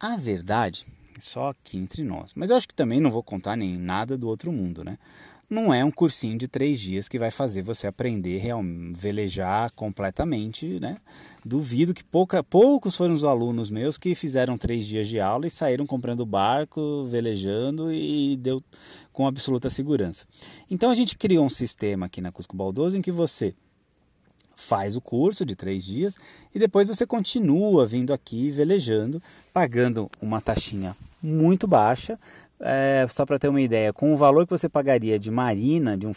Speaker 1: a verdade, só aqui entre nós, mas eu acho que também não vou contar nem nada do outro mundo, né? Não é um cursinho de três dias que vai fazer você aprender a velejar completamente, né? Duvido que pouca, poucos foram os alunos meus que fizeram três dias de aula e saíram comprando barco, velejando e deu com absoluta segurança. Então a gente criou um sistema aqui na Cusco Baldoso em que você faz o curso de três dias e depois você continua vindo aqui velejando, pagando uma taxinha muito baixa. É, só para ter uma ideia, com o valor que você pagaria de marina, de um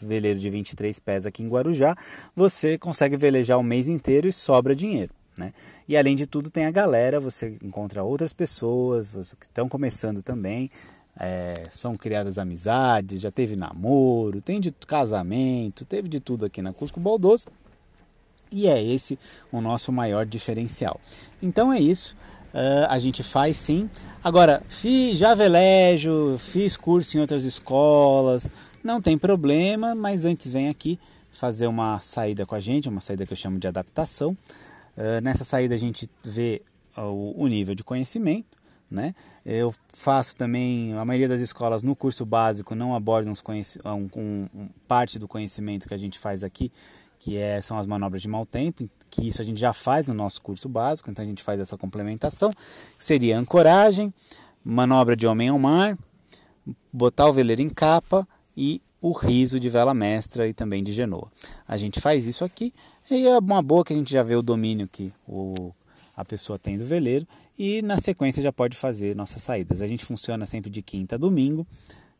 Speaker 1: veleiro de 23 pés aqui em Guarujá, você consegue velejar o mês inteiro e sobra dinheiro. Né? E além de tudo, tem a galera, você encontra outras pessoas que estão começando também, é, são criadas amizades, já teve namoro, tem de casamento, teve de tudo aqui na Cusco Baldoso. E é esse o nosso maior diferencial. Então é isso. Uh, a gente faz sim. Agora, fiz, já velejo, fiz curso em outras escolas, não tem problema, mas antes vem aqui fazer uma saída com a gente, uma saída que eu chamo de adaptação. Uh, nessa saída a gente vê o, o, nível de conhecimento, né? Eu faço também, a maioria das escolas no curso básico não abordam um, um, parte do conhecimento que a gente faz aqui, que é, são as manobras de mau tempo, que isso a gente já faz no nosso curso básico, então a gente faz essa complementação, que seria ancoragem, manobra de homem ao mar, botar o veleiro em capa e o riso de vela mestra e também de genoa. A gente faz isso aqui e é uma boa que a gente já vê o domínio que o, a pessoa tem do veleiro e na sequência já pode fazer nossas saídas. A gente funciona sempre de quinta a domingo.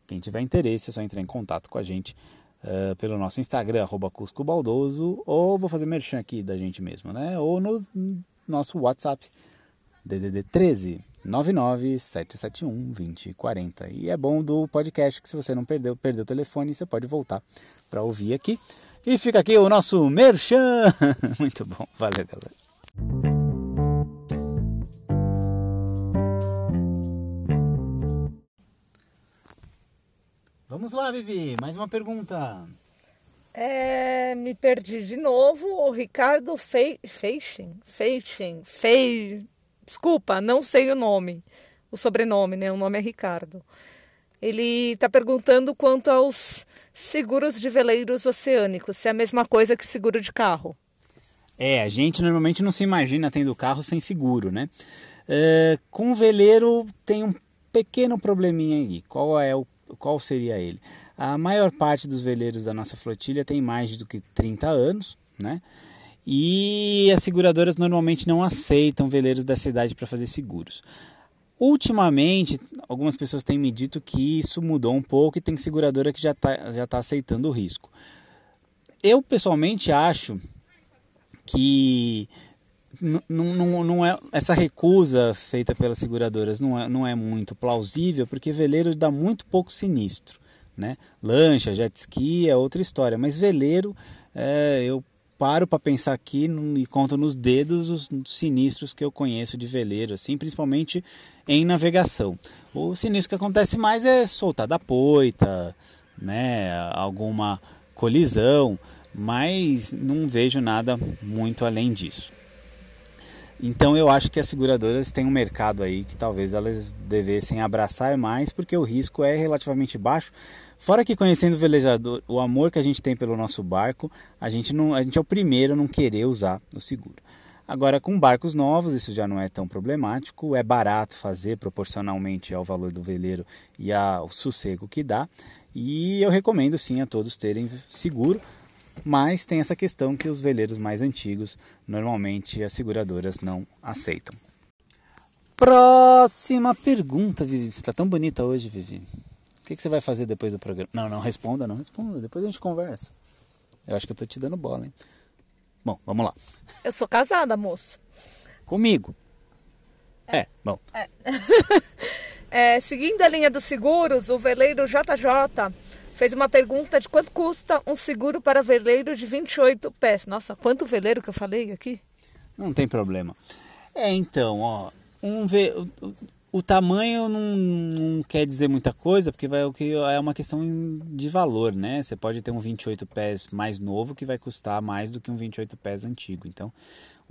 Speaker 1: Quem tiver interesse é só entrar em contato com a gente uh, pelo nosso Instagram, arroba Cusco Baldoso, ou vou fazer merchan aqui da gente mesmo, né? Ou no nosso WhatsApp, DDD 13 771 2040. E é bom do podcast que se você não perdeu, perdeu o telefone, você pode voltar para ouvir aqui. E fica aqui o nosso merchan. Muito bom. Valeu, galera. Vamos lá, Vivi, mais uma pergunta.
Speaker 2: É, me perdi de novo. O Ricardo Fe... Feixen, Feixen, Fei... Desculpa, não sei o nome, o sobrenome, né? O nome é Ricardo. Ele está perguntando quanto aos seguros de veleiros oceânicos, se é a mesma coisa que seguro de carro.
Speaker 1: É, a gente normalmente não se imagina tendo carro sem seguro, né? É, com o veleiro tem um pequeno probleminha aí. Qual, é o, qual seria ele? A maior parte dos veleiros da nossa flotilha tem mais do que 30 anos, né? E as seguradoras normalmente não aceitam veleiros da cidade para fazer seguros. Ultimamente, algumas pessoas têm me dito que isso mudou um pouco e tem seguradora que já está já tá aceitando o risco. Eu pessoalmente acho que não, não é, essa recusa feita pelas seguradoras não é, não é muito plausível, porque veleiro dá muito pouco sinistro. Né? Lancha, jet ski é outra história, mas veleiro é, eu paro para pensar aqui e conto nos dedos os sinistros que eu conheço de veleiro, assim, principalmente em navegação. O sinistro que acontece mais é soltar da poita, né, alguma colisão, mas não vejo nada muito além disso. Então eu acho que as seguradoras têm um mercado aí que talvez elas devessem abraçar mais, porque o risco é relativamente baixo. Fora que conhecendo o velejador, o amor que a gente tem pelo nosso barco, a gente, não, a gente é o primeiro a não querer usar o seguro. Agora, com barcos novos, isso já não é tão problemático, é barato fazer proporcionalmente ao valor do veleiro e ao sossego que dá. E eu recomendo sim a todos terem seguro, mas tem essa questão que os veleiros mais antigos, normalmente as seguradoras não aceitam. Próxima pergunta, Vivi. Você está tão bonita hoje, Vivi. O que, que, você vai fazer depois do programa? Não, não responda, não responda. Depois a gente conversa. Eu acho que eu tô te dando bola, hein? Bom, vamos lá.
Speaker 2: Eu sou casada, moço.
Speaker 1: Comigo. É, é bom. É.
Speaker 2: é, seguindo a linha dos seguros, o veleiro JJ fez uma pergunta de quanto custa um seguro para veleiro de 28 pés. Nossa, quanto veleiro que eu falei aqui?
Speaker 1: Não tem problema. É, então, ó, um ve... o tamanho não, não, quer dizer muita coisa, porque vai, é uma questão de valor, né? Você pode ter um 28 pés mais novo que vai custar mais do que um 28 pés antigo. Então,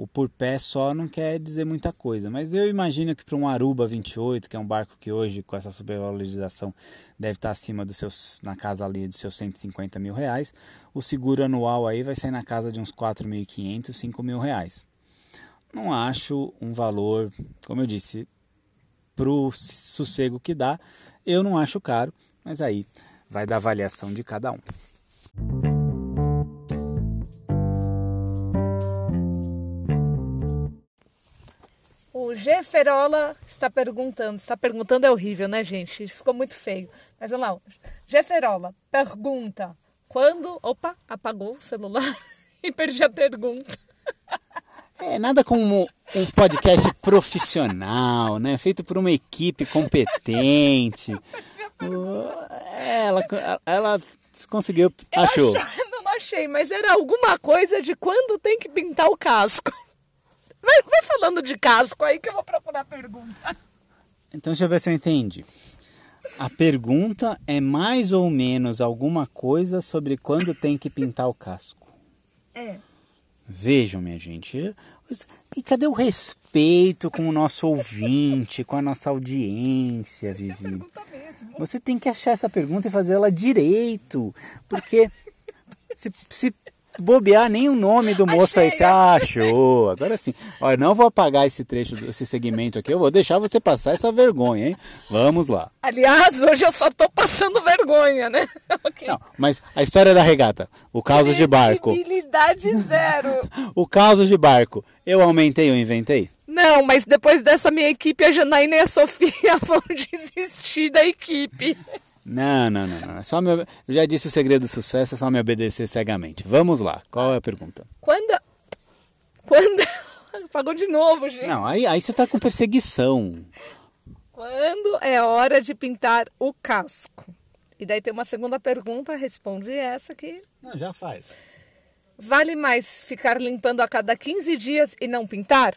Speaker 1: o por pé só não quer dizer muita coisa, mas eu imagino que para um Aruba 28, que é um barco que hoje com essa supervalorização deve estar acima dos seus, na casa ali dos seus 150 mil reais, o seguro anual aí vai sair na casa de uns 4.500, 5 mil reais. Não acho um valor, como eu disse, para o sossego que dá, eu não acho caro, mas aí vai da avaliação de cada um.
Speaker 2: O Geferola está perguntando. Está perguntando é horrível, né, gente? Isso ficou muito feio. Mas vamos lá. Geferola pergunta: quando. Opa, apagou o celular e perdi a pergunta.
Speaker 1: É nada como um podcast profissional, né? Feito por uma equipe competente. Ela, ela conseguiu, achou.
Speaker 2: não achei, mas era alguma coisa de quando tem que pintar o casco. Vai, vai falando de casco aí que eu vou procurar a pergunta.
Speaker 1: Então, deixa eu ver se eu entendi. A pergunta é mais ou menos alguma coisa sobre quando tem que pintar o casco.
Speaker 2: É.
Speaker 1: Vejam, minha gente. E cadê o respeito com o nosso ouvinte, com a nossa audiência, Vivi? Você tem que achar essa pergunta e fazer ela direito. Porque se, se bobear nem o nome do moço aí. Você achou. Agora sim. Olha, não vou apagar esse trecho, esse segmento aqui. Eu vou deixar você passar essa vergonha, hein? Vamos lá.
Speaker 2: Aliás, hoje eu só tô passando vergonha, né?
Speaker 1: okay. Não, mas a história da regata. O caso de barco.
Speaker 2: Credibilidade zero.
Speaker 1: o caso de barco. Eu aumentei ou inventei?
Speaker 2: Não, mas depois dessa minha equipe, a Janaína e a Sofia vão desistir da equipe.
Speaker 1: Não, não, não, não. É só meu... Eu já disse o segredo do sucesso, é só me obedecer cegamente. Vamos lá, qual é a pergunta?
Speaker 2: Quando. Quando. Pagou de novo, gente.
Speaker 1: Não, aí, aí você está com perseguição.
Speaker 2: Quando é hora de pintar o casco? E daí tem uma segunda pergunta, responde essa aqui.
Speaker 1: Não, já faz.
Speaker 2: Vale mais ficar limpando a cada 15 dias e não pintar?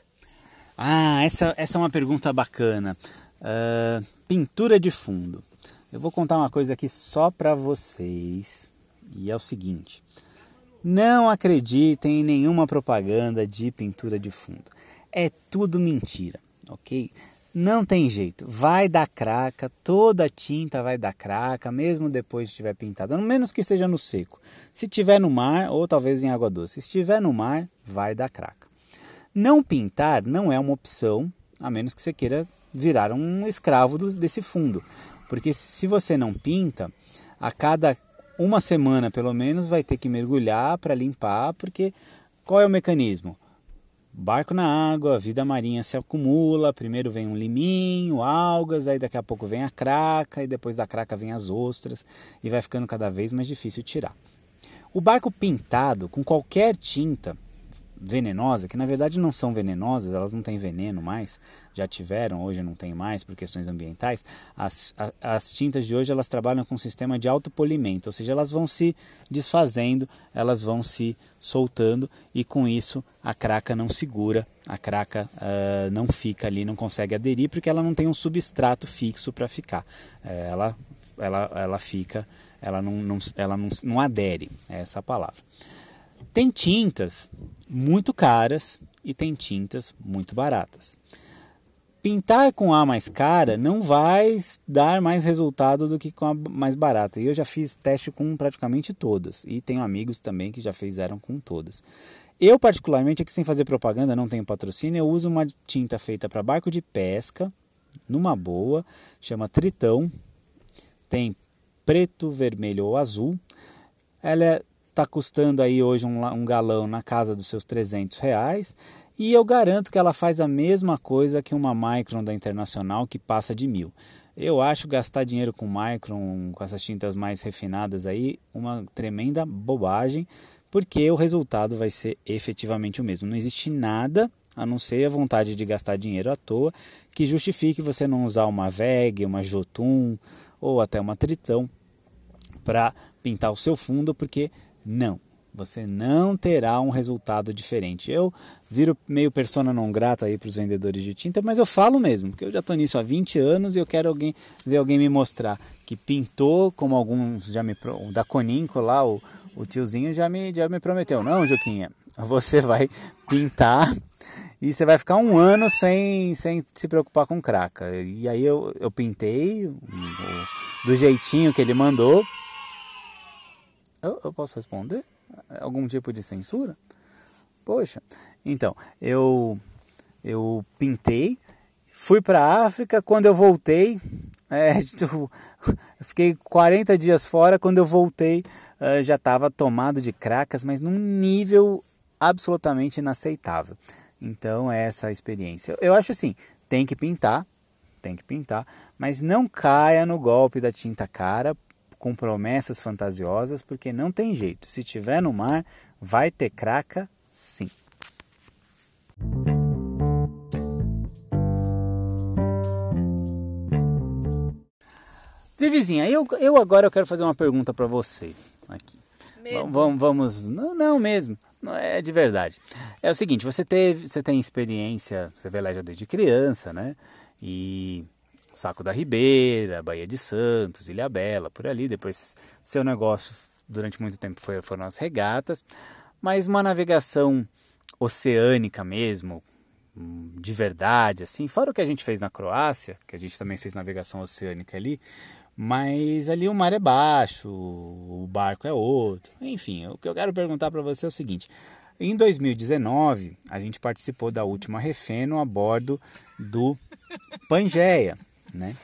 Speaker 1: Ah, essa, essa é uma pergunta bacana. Uh, pintura de fundo. Eu vou contar uma coisa aqui só para vocês. E é o seguinte: não acreditem em nenhuma propaganda de pintura de fundo. É tudo mentira, ok? Não tem jeito, vai dar craca, toda a tinta vai dar craca, mesmo depois de estiver pintada, menos que seja no seco. Se tiver no mar ou talvez em água doce, se estiver no mar, vai dar craca. Não pintar não é uma opção, a menos que você queira virar um escravo desse fundo. Porque se você não pinta, a cada uma semana pelo menos vai ter que mergulhar para limpar, porque qual é o mecanismo? barco na água, a vida marinha se acumula, primeiro vem um liminho, algas, aí daqui a pouco vem a craca, e depois da craca vem as ostras, e vai ficando cada vez mais difícil tirar. O barco pintado com qualquer tinta venenosa, que na verdade não são venenosas, elas não têm veneno mais, já tiveram, hoje não tem mais por questões ambientais. As, as, as tintas de hoje elas trabalham com um sistema de autopolimento, ou seja, elas vão se desfazendo, elas vão se soltando e com isso a craca não segura, a craca uh, não fica ali, não consegue aderir porque ela não tem um substrato fixo para ficar. Uh, ela, ela, ela fica, ela não, não, ela não, não adere, é essa a palavra. Tem tintas muito caras e tem tintas muito baratas. Pintar com a mais cara não vai dar mais resultado do que com a mais barata. E eu já fiz teste com praticamente todas. E tenho amigos também que já fizeram com todas. Eu, particularmente, aqui sem fazer propaganda, não tenho patrocínio, eu uso uma tinta feita para barco de pesca, numa boa, chama Tritão. Tem preto, vermelho ou azul. Ela é está custando aí hoje um, um, galão na casa dos seus 300 reais e eu garanto que ela faz a mesma coisa que uma Micron da Internacional que passa de mil. Eu acho gastar dinheiro com Micron, com essas tintas mais refinadas aí, uma tremenda bobagem, porque o resultado vai ser efetivamente o mesmo. Não existe nada, a não ser a vontade de gastar dinheiro à toa, que justifique você não usar uma VEG, uma Jotun ou até uma Tritão para pintar o seu fundo, porque não, você não terá um resultado diferente. Eu viro meio persona não grata aí para os vendedores de tinta, mas eu falo mesmo, porque eu já estou nisso há 20 anos e eu quero alguém, ver alguém me mostrar que pintou, como alguns já me. da Coninco lá, o, o tiozinho já me, já me prometeu. Não, Juquinha, você vai pintar e você vai ficar um ano sem, sem se preocupar com craca. E aí eu, eu pintei do jeitinho que ele mandou eu, eu posso responder? Algum tipo de censura? Poxa, então, eu, eu pintei, fui para a África, quando eu voltei, é, tipo, fiquei 40 dias fora, quando eu voltei é, já estava tomado de cracas, mas num nível absolutamente inaceitável. Então, é essa experiência. Eu acho assim, tem que pintar, tem que pintar, mas não caia no golpe da tinta cara, com promessas fantasiosas, porque não tem jeito. Se tiver no mar, vai ter craca, sim. Vivizinha, eu, eu agora eu quero fazer uma pergunta para você aqui. Vamos, vamos, não, não mesmo, não é de verdade. É o seguinte, você teve, você tem experiência, você veleja desde criança, né? E Saco da Ribeira, Baía de Santos, Ilha Bela, por ali. Depois, seu negócio durante muito tempo foi, foram as regatas, mas uma navegação oceânica mesmo, de verdade, assim, fora o que a gente fez na Croácia, que a gente também fez navegação oceânica ali, mas ali o mar é baixo, o barco é outro. Enfim, o que eu quero perguntar para você é o seguinte: em 2019, a gente participou da última Refeno a bordo do Pangeia né?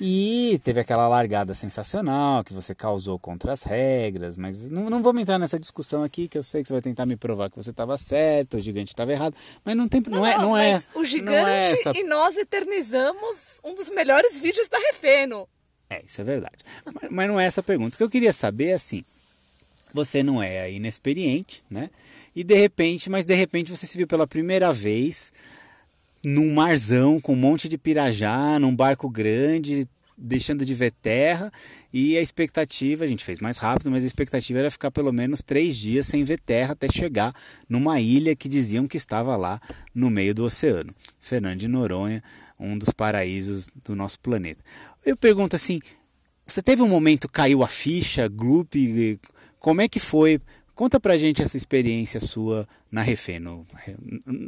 Speaker 1: E teve aquela largada sensacional que você causou contra as regras, mas não, não vamos entrar nessa discussão aqui, que eu sei que você vai tentar me provar que você estava certo, o gigante estava errado, mas não tem, não, não é, não é.
Speaker 2: O gigante
Speaker 1: é
Speaker 2: essa... e nós eternizamos um dos melhores vídeos da Refeno.
Speaker 1: É, isso é verdade. Mas, mas não é essa a pergunta. O que eu queria saber é assim: você não é inexperiente, né? E de repente, mas de repente você se viu pela primeira vez num marzão com um monte de pirajá, num barco grande, deixando de ver terra e a expectativa, a gente fez mais rápido, mas a expectativa era ficar pelo menos três dias sem ver terra até chegar numa ilha que diziam que estava lá no meio do oceano. Fernando de Noronha, um dos paraísos do nosso planeta. Eu pergunto assim, você teve um momento caiu a ficha, Gloop, como é que foi Conta pra gente essa experiência sua na Refeno.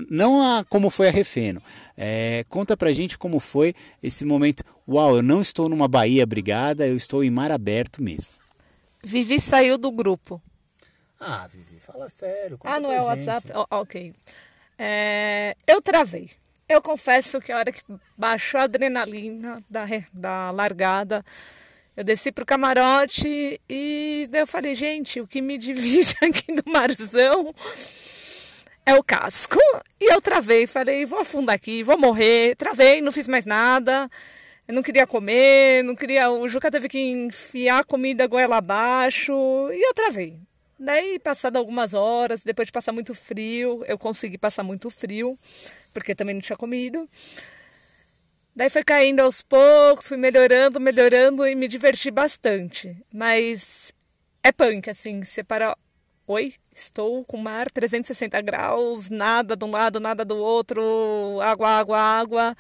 Speaker 1: Não a, como foi a Refeno. É, conta pra gente como foi esse momento. Uau, eu não estou numa Bahia brigada, eu estou em mar aberto mesmo.
Speaker 2: Vivi saiu do grupo.
Speaker 1: Ah, Vivi, fala sério.
Speaker 2: Ah, não é o WhatsApp? Oh, ok. É, eu travei. Eu confesso que a hora que baixou a adrenalina da, da largada, eu desci pro camarote e daí eu falei, gente, o que me divide aqui do marzão é o casco. E eu travei, falei, vou afundar aqui, vou morrer. Travei, não fiz mais nada. Eu não queria comer, não queria. O Juca teve que enfiar comida goela abaixo e eu travei. Daí, passado algumas horas, depois de passar muito frio, eu consegui passar muito frio, porque também não tinha comido. Daí foi caindo aos poucos, fui melhorando, melhorando e me diverti bastante. Mas é punk, assim, separar. Oi, estou com mar 360 graus, nada de um lado, nada do outro, água, água, água,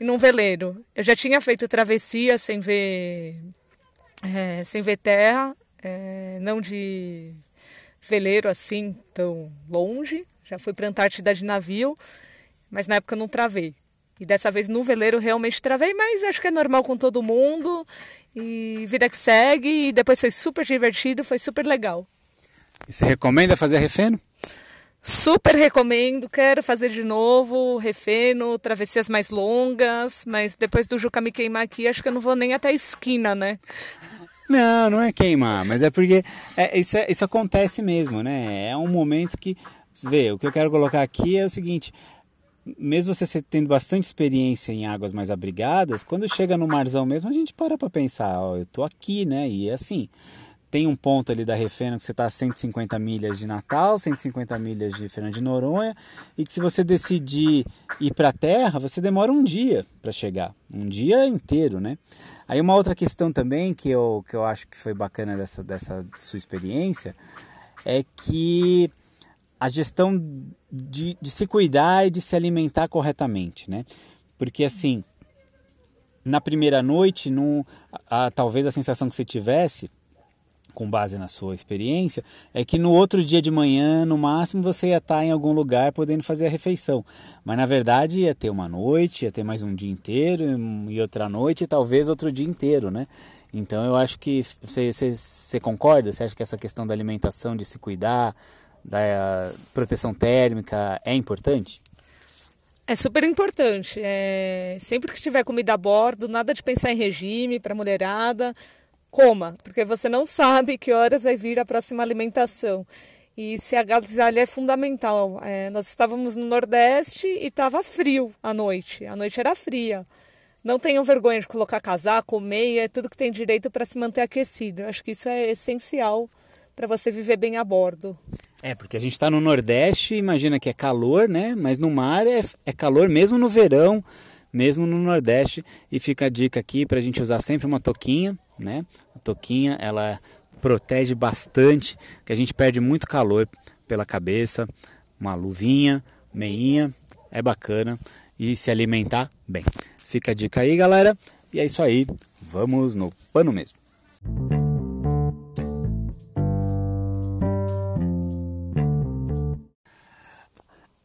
Speaker 2: e num veleiro. Eu já tinha feito travessia sem ver, é, sem ver terra, é, não de veleiro assim tão longe. Já fui para a Antártida de navio, mas na época eu não travei. E dessa vez no veleiro realmente travei, mas acho que é normal com todo mundo. E vida que segue. E depois foi super divertido, foi super legal.
Speaker 1: E você recomenda fazer refeno?
Speaker 2: Super recomendo, quero fazer de novo, refeno, travessias mais longas, mas depois do Juca me queimar aqui, acho que eu não vou nem até a esquina, né?
Speaker 1: Não, não é queimar, mas é porque é, isso, é, isso acontece mesmo, né? É um momento que. Vê, o que eu quero colocar aqui é o seguinte: mesmo você tendo bastante experiência em águas mais abrigadas, quando chega no marzão mesmo, a gente para para pensar, ó, eu tô aqui, né? E é assim, tem um ponto ali da Refena que você está a 150 milhas de Natal, 150 milhas de Fernando de Noronha, e que se você decidir ir para a terra, você demora um dia para chegar, um dia inteiro, né? Aí uma outra questão também que eu, que eu acho que foi bacana dessa, dessa sua experiência é que a gestão de, de se cuidar e de se alimentar corretamente, né? Porque assim, na primeira noite, no, a, a, talvez a sensação que você tivesse, com base na sua experiência, é que no outro dia de manhã, no máximo, você ia estar em algum lugar podendo fazer a refeição. Mas na verdade ia ter uma noite, ia ter mais um dia inteiro e outra noite e talvez outro dia inteiro, né? Então eu acho que você, você, você concorda? Você acha que essa questão da alimentação, de se cuidar, da proteção térmica é importante?
Speaker 2: É super importante. É... Sempre que tiver comida a bordo, nada de pensar em regime para mulherada, coma, porque você não sabe que horas vai vir a próxima alimentação. E se agasalhar é fundamental. É, nós estávamos no Nordeste e estava frio à noite. A noite era fria. Não tenham vergonha de colocar casaco, meia, tudo que tem direito para se manter aquecido. Eu acho que isso é essencial para você viver bem a bordo.
Speaker 1: É, porque a gente está no Nordeste, imagina que é calor, né? Mas no mar é, é calor mesmo no verão, mesmo no Nordeste. E fica a dica aqui para a gente usar sempre uma toquinha, né? A toquinha, ela protege bastante, que a gente perde muito calor pela cabeça. Uma luvinha, meinha, é bacana. E se alimentar bem. Fica a dica aí, galera. E é isso aí. Vamos no pano mesmo.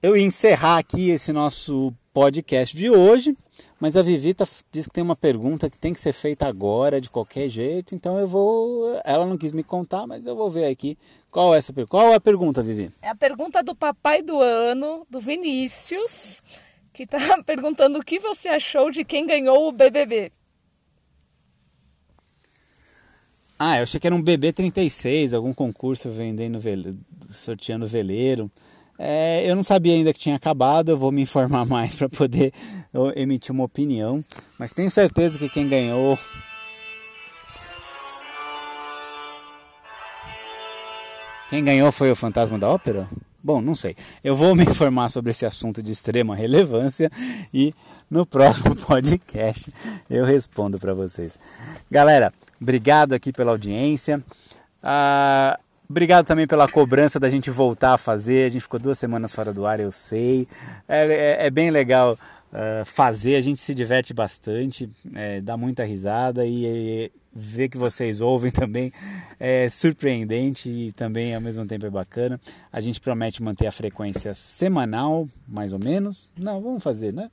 Speaker 1: Eu ia encerrar aqui esse nosso podcast de hoje, mas a Vivita diz que tem uma pergunta que tem que ser feita agora, de qualquer jeito, então eu vou. Ela não quis me contar, mas eu vou ver aqui qual é essa. Qual é a pergunta, Vivi?
Speaker 2: É a pergunta do papai do ano, do Vinícius, que está perguntando o que você achou de quem ganhou o BBB.
Speaker 1: Ah, eu achei que era um BB36, algum concurso vendendo, sorteando veleiro. É, eu não sabia ainda que tinha acabado, eu vou me informar mais para poder emitir uma opinião, mas tenho certeza que quem ganhou. Quem ganhou foi o Fantasma da Ópera? Bom, não sei. Eu vou me informar sobre esse assunto de extrema relevância e no próximo podcast eu respondo para vocês. Galera, obrigado aqui pela audiência. Ah, Obrigado também pela cobrança da gente voltar a fazer. A gente ficou duas semanas fora do ar, eu sei. É, é, é bem legal uh, fazer, a gente se diverte bastante, é, dá muita risada e, ver que vocês ouvem também é surpreendente e também ao mesmo tempo é bacana. A gente promete manter a frequência semanal, mais ou menos. Não, vamos fazer, né?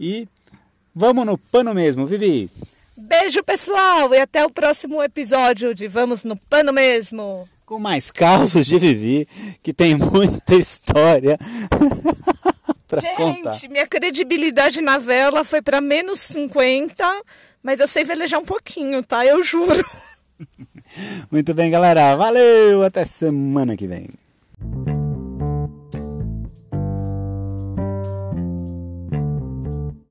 Speaker 1: E vamos no pano mesmo, Vivi.
Speaker 2: Beijo, pessoal, e até o próximo episódio de Vamos no Pano Mesmo.
Speaker 1: Com mais causos de Vivi, que tem muita história contar.
Speaker 2: Gente, minha credibilidade na vela foi para menos 50, mas eu sei velejar um pouquinho, tá? Eu juro.
Speaker 1: Muito bem, galera. Valeu, até semana que vem.